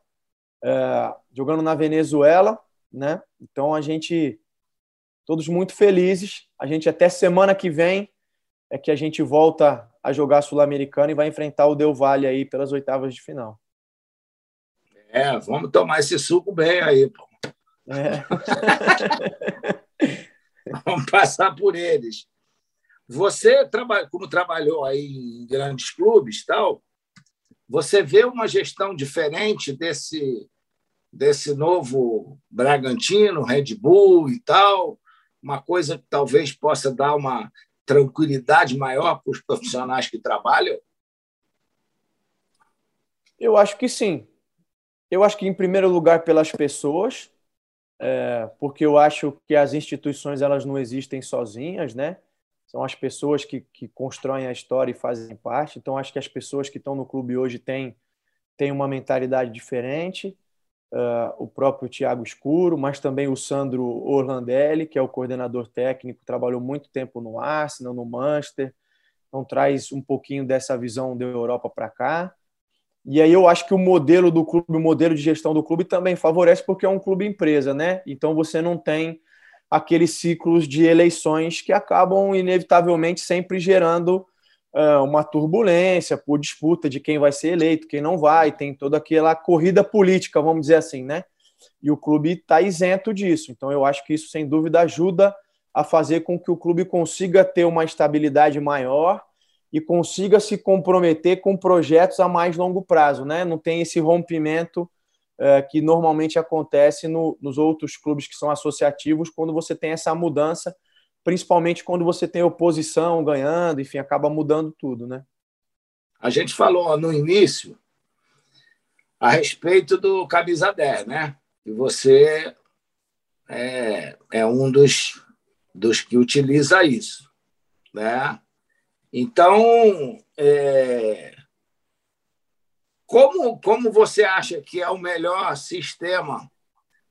Speaker 2: é, jogando na Venezuela, né? Então a gente todos muito felizes. A gente até semana que vem é que a gente volta a jogar Sul-Americana e vai enfrentar o Del Valle aí pelas oitavas de final.
Speaker 1: É, vamos tomar esse suco bem aí, pô. É. Vamos passar por eles. Você, como trabalhou aí em grandes clubes tal, você vê uma gestão diferente desse, desse novo Bragantino, Red Bull e tal, uma coisa que talvez possa dar uma tranquilidade maior para os profissionais que trabalham?
Speaker 2: Eu acho que sim. Eu acho que, em primeiro lugar, pelas pessoas, é, porque eu acho que as instituições elas não existem sozinhas, né? São as pessoas que, que constroem a história e fazem parte. Então, acho que as pessoas que estão no clube hoje têm, têm uma mentalidade diferente. Uh, o próprio Tiago Escuro, mas também o Sandro Orlandelli, que é o coordenador técnico, trabalhou muito tempo no Arsenal, no Manchester, então traz um pouquinho dessa visão da Europa para cá. E aí eu acho que o modelo do clube, o modelo de gestão do clube também favorece porque é um clube empresa, né? Então você não tem aqueles ciclos de eleições que acabam inevitavelmente sempre gerando uma turbulência por disputa de quem vai ser eleito, quem não vai, tem toda aquela corrida política, vamos dizer assim, né? E o clube está isento disso. Então eu acho que isso sem dúvida ajuda a fazer com que o clube consiga ter uma estabilidade maior e consiga se comprometer com projetos a mais longo prazo, né? Não tem esse rompimento é, que normalmente acontece no, nos outros clubes que são associativos quando você tem essa mudança, principalmente quando você tem oposição ganhando, enfim, acaba mudando tudo, né?
Speaker 1: A gente falou no início a respeito do camisa 10, né? E você é, é um dos, dos que utiliza isso. Né? Então, é, como, como você acha que é o melhor sistema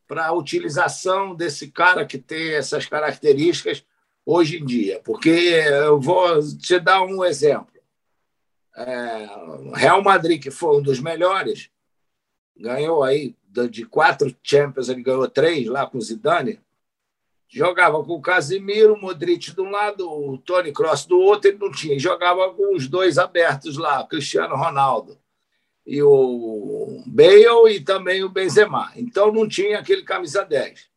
Speaker 1: para a utilização desse cara que tem essas características hoje em dia? Porque eu vou te dar um exemplo. É, Real Madrid, que foi um dos melhores, ganhou aí de quatro Champions, ele ganhou três lá com o Zidane. Jogava com o Casimiro, o Modric de um lado, o Tony Cross do outro, ele não tinha. Jogava com os dois abertos lá, Cristiano Ronaldo e o Bale e também o Benzema. Então não tinha aquele camisa 10.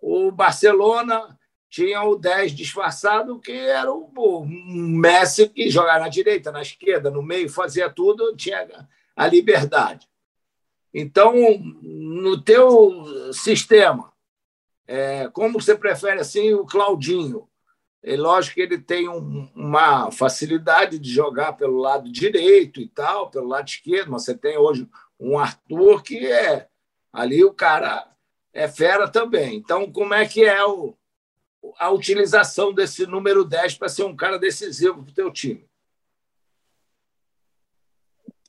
Speaker 1: O Barcelona tinha o 10 disfarçado, que era o Messi que jogava na direita, na esquerda, no meio, fazia tudo, tinha a liberdade. Então, no teu sistema, é, como você prefere assim o Claudinho? É lógico que ele tem um, uma facilidade de jogar pelo lado direito e tal, pelo lado esquerdo, mas você tem hoje um Arthur que é ali o cara é fera também. Então, como é que é o, a utilização desse número 10 para ser um cara decisivo para o teu time?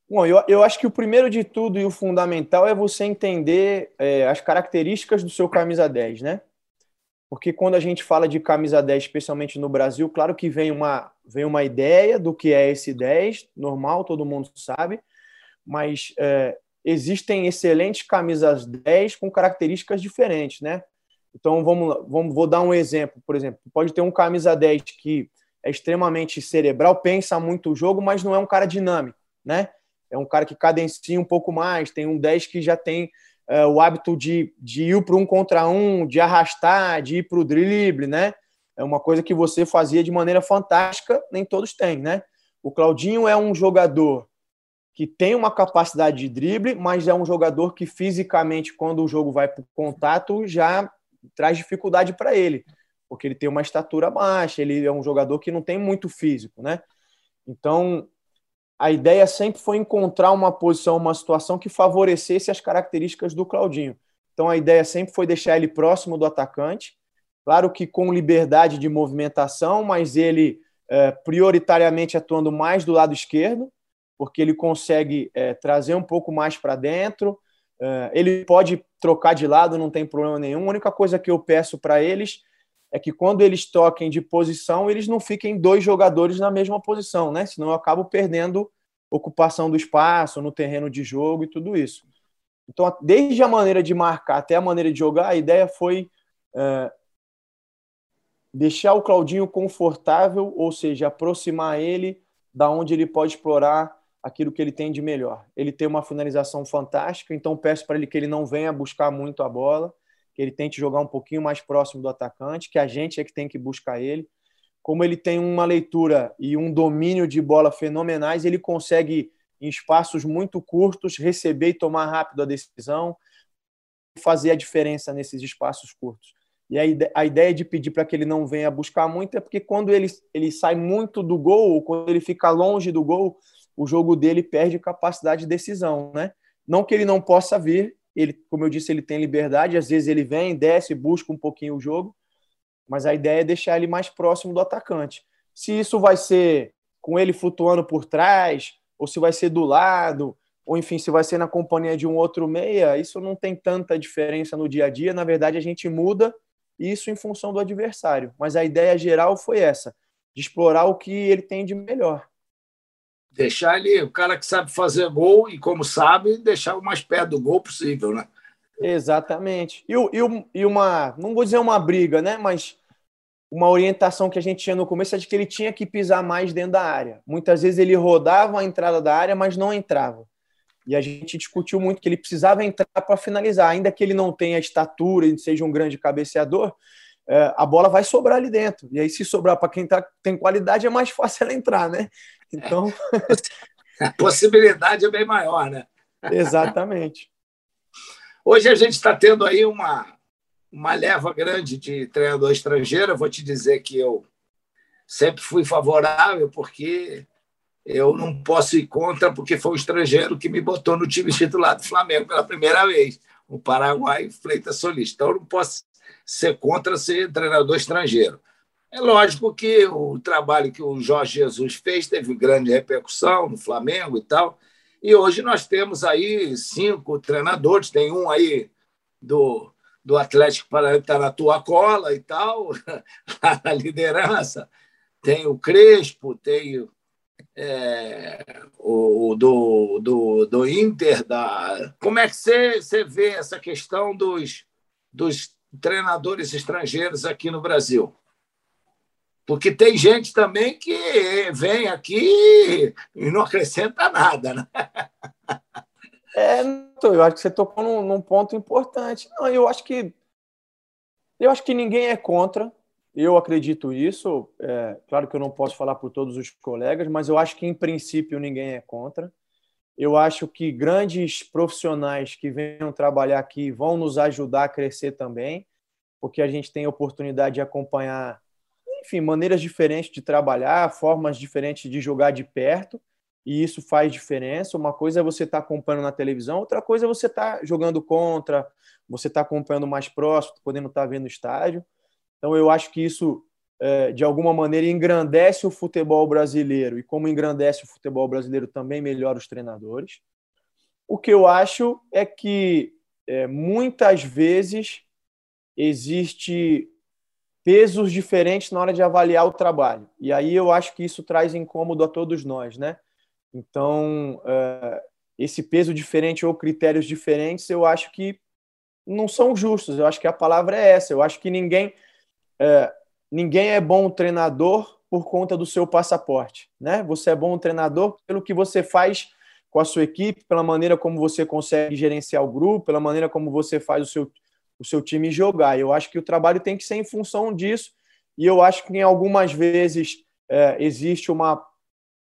Speaker 2: Bom, eu, eu acho que o primeiro de tudo e o fundamental é você entender é, as características do seu camisa 10, né? Porque quando a gente fala de camisa 10, especialmente no Brasil, claro que vem uma, vem uma ideia do que é esse 10, normal, todo mundo sabe, mas é, existem excelentes camisas 10 com características diferentes, né? Então, vamos, vamos, vou dar um exemplo. Por exemplo, pode ter um camisa 10 que é extremamente cerebral, pensa muito o jogo, mas não é um cara dinâmico, né? É um cara que cadencia um pouco mais, tem um 10 que já tem é, o hábito de, de ir para um contra um, de arrastar, de ir para o drible, né? É uma coisa que você fazia de maneira fantástica, nem todos têm, né? O Claudinho é um jogador que tem uma capacidade de drible, mas é um jogador que fisicamente, quando o jogo vai para o contato, já traz dificuldade para ele, porque ele tem uma estatura baixa, ele é um jogador que não tem muito físico, né? Então, a ideia sempre foi encontrar uma posição, uma situação que favorecesse as características do Claudinho. Então, a ideia sempre foi deixar ele próximo do atacante, claro que com liberdade de movimentação, mas ele é, prioritariamente atuando mais do lado esquerdo, porque ele consegue é, trazer um pouco mais para dentro, ele pode trocar de lado, não tem problema nenhum. A única coisa que eu peço para eles é que quando eles toquem de posição, eles não fiquem dois jogadores na mesma posição, né? Senão eu acabo perdendo ocupação do espaço no terreno de jogo e tudo isso. Então, desde a maneira de marcar até a maneira de jogar, a ideia foi é, deixar o Claudinho confortável, ou seja, aproximar ele da onde ele pode explorar aquilo que ele tem de melhor. Ele tem uma finalização fantástica, então peço para ele que ele não venha buscar muito a bola, que ele tente jogar um pouquinho mais próximo do atacante, que a gente é que tem que buscar ele. Como ele tem uma leitura e um domínio de bola fenomenais, ele consegue, em espaços muito curtos, receber e tomar rápido a decisão, fazer a diferença nesses espaços curtos. E a ideia de pedir para que ele não venha buscar muito é porque quando ele, ele sai muito do gol, quando ele fica longe do gol, o jogo dele perde capacidade de decisão, né? Não que ele não possa vir, ele, como eu disse, ele tem liberdade, às vezes ele vem, desce, busca um pouquinho o jogo, mas a ideia é deixar ele mais próximo do atacante. Se isso vai ser com ele flutuando por trás, ou se vai ser do lado, ou enfim, se vai ser na companhia de um outro meia, isso não tem tanta diferença no dia a dia. Na verdade, a gente muda isso em função do adversário. Mas a ideia geral foi essa, de explorar o que ele tem de melhor
Speaker 1: deixar ele, o cara que sabe fazer gol e como sabe, deixar o mais perto do gol possível, né?
Speaker 2: Exatamente. E, e, e uma, não vou dizer uma briga, né? Mas uma orientação que a gente tinha no começo é de que ele tinha que pisar mais dentro da área. Muitas vezes ele rodava a entrada da área, mas não entrava. E a gente discutiu muito que ele precisava entrar para finalizar, ainda que ele não tenha estatura e seja um grande cabeceador, é, a bola vai sobrar ali dentro. E aí, se sobrar para quem tá, tem qualidade, é mais fácil ela entrar, né? Então.
Speaker 1: A possibilidade é bem maior, né?
Speaker 2: Exatamente.
Speaker 1: Hoje a gente está tendo aí uma, uma leva grande de treinador estrangeiro. Eu vou te dizer que eu sempre fui favorável, porque eu não posso ir contra, porque foi o estrangeiro que me botou no time titular do Flamengo pela primeira vez. o Paraguai Freitas Solista. Então, eu não posso ser contra ser treinador estrangeiro. É lógico que o trabalho que o Jorge Jesus fez teve grande repercussão no Flamengo e tal. E hoje nós temos aí cinco treinadores, tem um aí do, do Atlético Paranaense está na tua cola e tal, a liderança. Tem o Crespo, tem é, o do, do, do Inter. Da... Como é que você, você vê essa questão dos, dos treinadores estrangeiros aqui no Brasil? Porque tem gente também que vem aqui e não acrescenta nada, né?
Speaker 2: É, eu acho que você tocou num, num, ponto importante. Não, eu acho que eu acho que ninguém é contra. Eu acredito isso. É, claro que eu não posso falar por todos os colegas, mas eu acho que em princípio ninguém é contra. Eu acho que grandes profissionais que venham trabalhar aqui vão nos ajudar a crescer também, porque a gente tem a oportunidade de acompanhar enfim, maneiras diferentes de trabalhar, formas diferentes de jogar de perto, e isso faz diferença. Uma coisa é você estar tá acompanhando na televisão, outra coisa é você estar tá jogando contra, você estar tá acompanhando mais próximo, podendo estar tá vendo o estádio. Então, eu acho que isso, é, de alguma maneira, engrandece o futebol brasileiro, e como engrandece o futebol brasileiro, também melhora os treinadores. O que eu acho é que é, muitas vezes existe pesos diferentes na hora de avaliar o trabalho. E aí eu acho que isso traz incômodo a todos nós, né? Então, é, esse peso diferente ou critérios diferentes, eu acho que não são justos. Eu acho que a palavra é essa. Eu acho que ninguém é, ninguém é bom treinador por conta do seu passaporte, né? Você é bom treinador pelo que você faz com a sua equipe, pela maneira como você consegue gerenciar o grupo, pela maneira como você faz o seu o seu time jogar. Eu acho que o trabalho tem que ser em função disso, e eu acho que em algumas vezes é, existe uma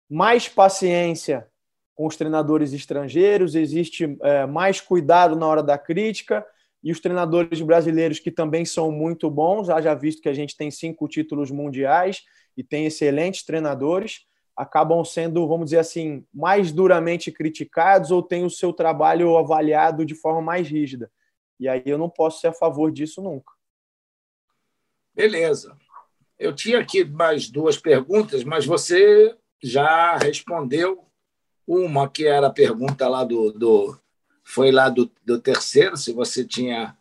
Speaker 2: mais paciência com os treinadores estrangeiros, existe é, mais cuidado na hora da crítica, e os treinadores brasileiros que também são muito bons, haja visto que a gente tem cinco títulos mundiais e tem excelentes treinadores, acabam sendo, vamos dizer assim, mais duramente criticados ou têm o seu trabalho avaliado de forma mais rígida. E aí eu não posso ser a favor disso nunca.
Speaker 1: Beleza. Eu tinha aqui mais duas perguntas, mas você já respondeu uma que era a pergunta lá do, do foi lá do, do terceiro, se você tinha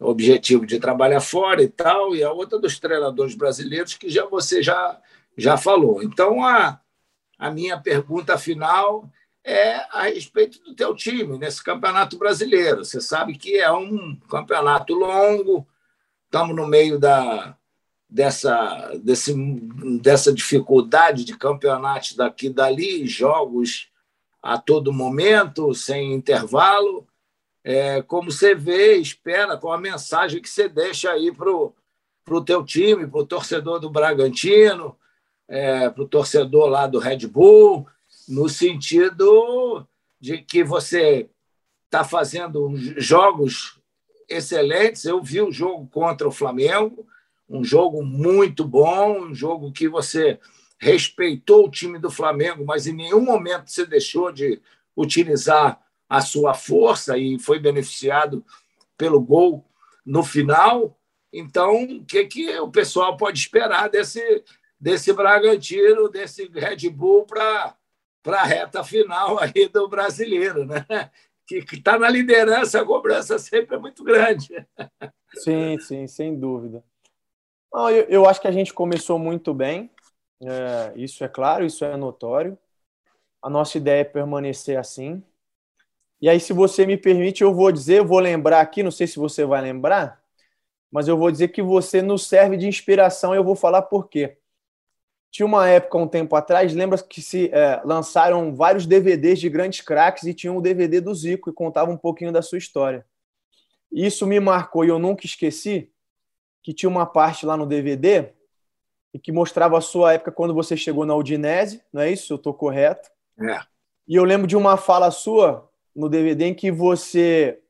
Speaker 1: objetivo de trabalhar fora e tal, e a outra dos treinadores brasileiros que já você já já falou. Então a a minha pergunta final é a respeito do teu time nesse campeonato brasileiro. Você sabe que é um campeonato longo, estamos no meio da, dessa, desse, dessa dificuldade de campeonatos daqui e dali, jogos a todo momento, sem intervalo. É, como você vê, espera com a mensagem que você deixa aí para o teu time, para o torcedor do Bragantino, é, para o torcedor lá do Red Bull, no sentido de que você está fazendo jogos excelentes. Eu vi o jogo contra o Flamengo, um jogo muito bom, um jogo que você respeitou o time do Flamengo, mas em nenhum momento você deixou de utilizar a sua força e foi beneficiado pelo gol no final. Então, o que, que o pessoal pode esperar desse, desse Bragantino, desse Red Bull para para a reta final aí do brasileiro, né? que está na liderança, a cobrança sempre é muito grande.
Speaker 2: Sim, sim, sem dúvida. Não, eu, eu acho que a gente começou muito bem, é, isso é claro, isso é notório. A nossa ideia é permanecer assim. E aí, se você me permite, eu vou dizer, eu vou lembrar aqui, não sei se você vai lembrar, mas eu vou dizer que você nos serve de inspiração e eu vou falar por quê. Tinha uma época, um tempo atrás, lembra que se é, lançaram vários DVDs de grandes craques e tinha um DVD do Zico e contava um pouquinho da sua história. Isso me marcou e eu nunca esqueci que tinha uma parte lá no DVD e que mostrava a sua época quando você chegou na Udinese, não é isso? Eu estou correto?
Speaker 1: É.
Speaker 2: E eu lembro de uma fala sua no DVD em que você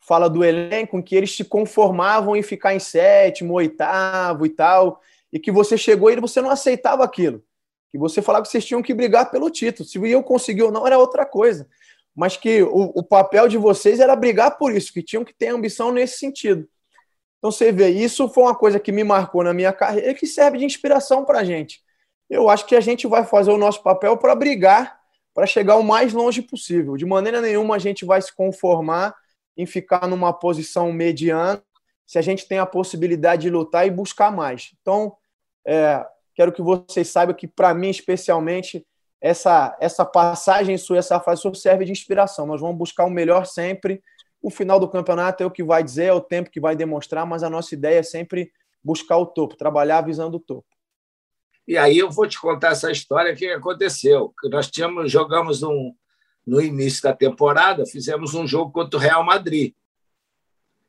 Speaker 2: fala do elenco em que eles se conformavam em ficar em sétimo, oitavo e tal e que você chegou e você não aceitava aquilo. Que você falava que vocês tinham que brigar pelo título. Se eu conseguir ou não, era outra coisa. mas que o, o papel de vocês era brigar por isso, que tinham que ter ambição nesse sentido. Então você vê, isso foi uma coisa que me marcou na minha carreira e que serve de inspiração para a gente. Eu acho que a gente vai fazer o nosso papel para brigar, para chegar o mais longe possível. De maneira nenhuma a gente vai se conformar em ficar numa posição mediana se a gente tem a possibilidade de lutar e buscar mais. Então, é, quero que vocês saibam que, para mim, especialmente, essa, essa passagem sua, essa fase sua serve de inspiração. Nós vamos buscar o melhor sempre. O final do campeonato é o que vai dizer, é o tempo que vai demonstrar, mas a nossa ideia é sempre buscar o topo, trabalhar visando o topo.
Speaker 1: E aí eu vou te contar essa história que aconteceu. Nós tínhamos, jogamos um, no início da temporada, fizemos um jogo contra o Real Madrid.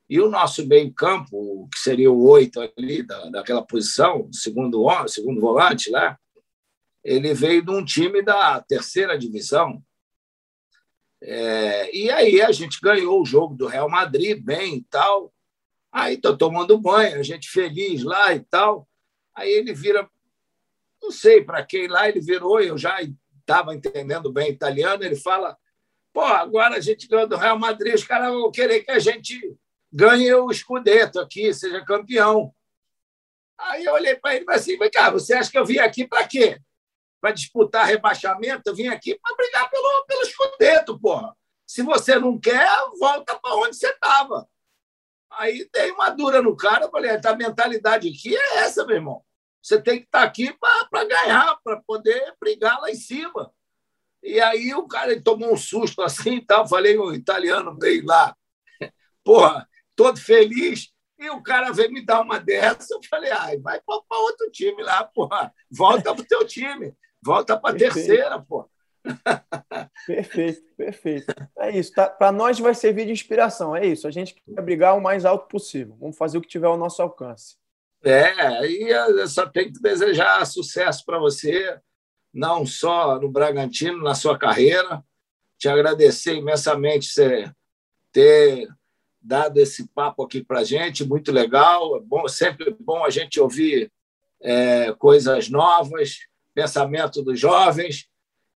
Speaker 1: E o nosso meio-campo, que seria o oito ali, da, daquela posição, segundo, segundo volante lá, ele veio de um time da terceira divisão. É, e aí a gente ganhou o jogo do Real Madrid bem e tal. Aí estou tomando banho, a gente feliz lá e tal. Aí ele vira, não sei para quem lá, ele virou, eu já estava entendendo bem italiano, ele fala: pô, agora a gente ganhou do Real Madrid, os caras vão querer que a gente ganhe o escudeto aqui, seja campeão. Aí eu olhei para ele e falei assim: vem cá, você acha que eu vim aqui para quê? Para disputar rebaixamento? Eu vim aqui para brigar pelo, pelo escudeto, porra. Se você não quer, volta para onde você estava. Aí dei uma dura no cara, falei: a mentalidade aqui é essa, meu irmão. Você tem que estar tá aqui para ganhar, para poder brigar lá em cima. E aí o cara tomou um susto assim e tal. Falei, o italiano veio lá. Porra, todo feliz. E o cara veio me dar uma dessa. Eu falei, ai, vai para outro time lá, porra. Volta para o teu time. Volta para a terceira, porra.
Speaker 2: Perfeito, perfeito. É isso. Tá? Para nós vai servir de inspiração. É isso. A gente quer brigar o mais alto possível. Vamos fazer o que tiver ao nosso alcance.
Speaker 1: É, e eu só tenho que desejar sucesso para você, não só no Bragantino, na sua carreira. Te agradecer imensamente você ter dado esse papo aqui para a gente, muito legal. É bom, sempre bom a gente ouvir é, coisas novas, pensamento dos jovens,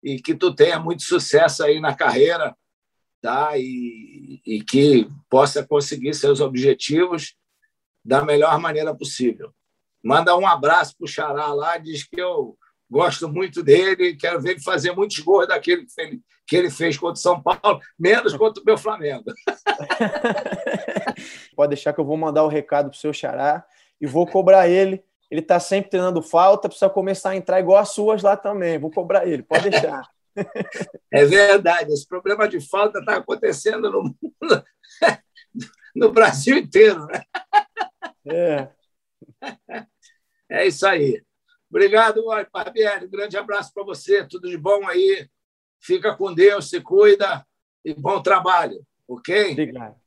Speaker 1: e que tu tenha muito sucesso aí na carreira, tá? E, e que possa conseguir seus objetivos da melhor maneira possível. Manda um abraço para o Xará lá, diz que eu gosto muito dele, quero ver ele fazer muitos gols daquele que ele fez contra o São Paulo, menos contra o meu Flamengo.
Speaker 2: Pode deixar que eu vou mandar o recado para o seu Xará e vou cobrar ele. Ele está sempre treinando falta, precisa começar a entrar igual as suas lá também. Vou cobrar ele, pode deixar.
Speaker 1: É verdade, esse problema de falta está acontecendo no, mundo, no Brasil inteiro. Né? É. É isso aí. Obrigado. Um grande abraço para você. Tudo de bom aí. Fica com Deus, se cuida e bom trabalho. Ok?
Speaker 2: Obrigado.